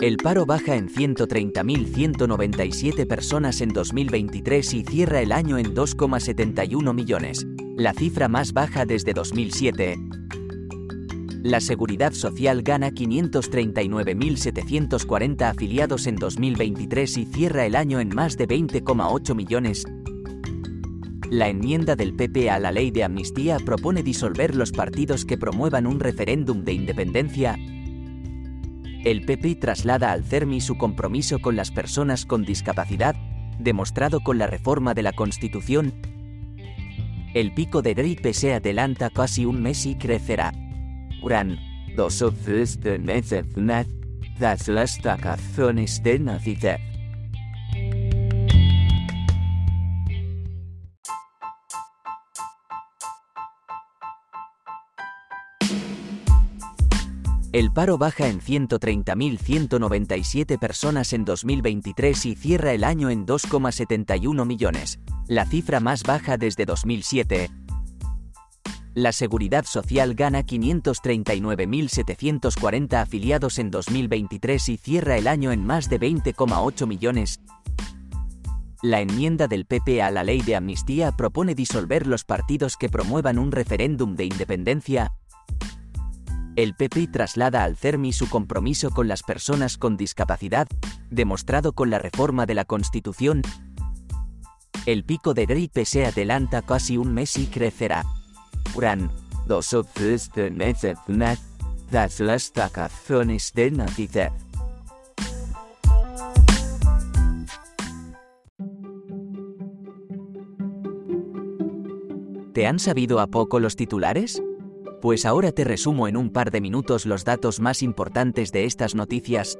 El paro baja en 130.197 personas en 2023 y cierra el año en 2,71 millones, la cifra más baja desde 2007. La Seguridad Social gana 539.740 afiliados en 2023 y cierra el año en más de 20,8 millones. La enmienda del PP a la ley de amnistía propone disolver los partidos que promuevan un referéndum de independencia el PP traslada al CERMI su compromiso con las personas con discapacidad, demostrado con la reforma de la Constitución. El pico de gripe se adelanta casi un mes y crecerá. Dos de das las vacaciones de. El paro baja en 130.197 personas en 2023 y cierra el año en 2,71 millones, la cifra más baja desde 2007. La Seguridad Social gana 539.740 afiliados en 2023 y cierra el año en más de 20,8 millones. La enmienda del PP a la ley de amnistía propone disolver los partidos que promuevan un referéndum de independencia, el PP traslada al CERMI su compromiso con las personas con discapacidad, demostrado con la reforma de la Constitución. El pico de gripe se adelanta casi un mes y crecerá. Dos de das las vacaciones de Navidad. ¿Te han sabido a poco los titulares? Pues ahora te resumo en un par de minutos los datos más importantes de estas noticias.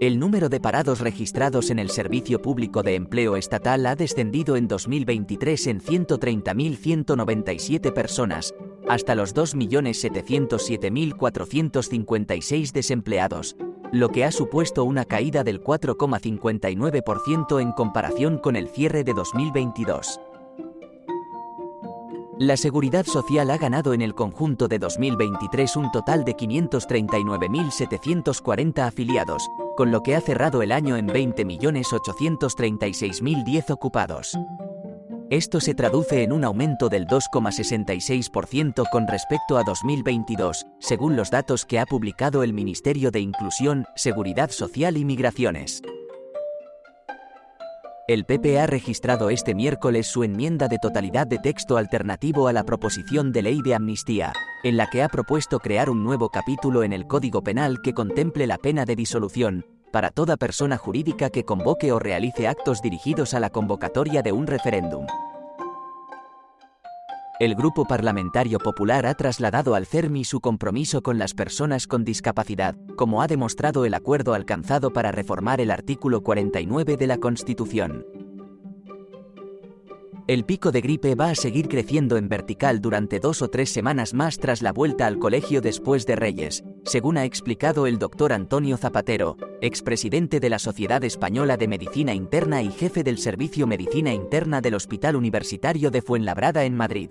El número de parados registrados en el Servicio Público de Empleo Estatal ha descendido en 2023 en 130.197 personas, hasta los 2.707.456 desempleados, lo que ha supuesto una caída del 4,59% en comparación con el cierre de 2022. La Seguridad Social ha ganado en el conjunto de 2023 un total de 539.740 afiliados, con lo que ha cerrado el año en 20.836.010 ocupados. Esto se traduce en un aumento del 2,66% con respecto a 2022, según los datos que ha publicado el Ministerio de Inclusión, Seguridad Social y Migraciones. El PP ha registrado este miércoles su enmienda de totalidad de texto alternativo a la proposición de ley de amnistía, en la que ha propuesto crear un nuevo capítulo en el Código Penal que contemple la pena de disolución, para toda persona jurídica que convoque o realice actos dirigidos a la convocatoria de un referéndum. El Grupo Parlamentario Popular ha trasladado al CERMI su compromiso con las personas con discapacidad, como ha demostrado el acuerdo alcanzado para reformar el artículo 49 de la Constitución. El pico de gripe va a seguir creciendo en vertical durante dos o tres semanas más tras la vuelta al colegio después de Reyes, según ha explicado el doctor Antonio Zapatero, expresidente de la Sociedad Española de Medicina Interna y jefe del Servicio Medicina Interna del Hospital Universitario de Fuenlabrada en Madrid.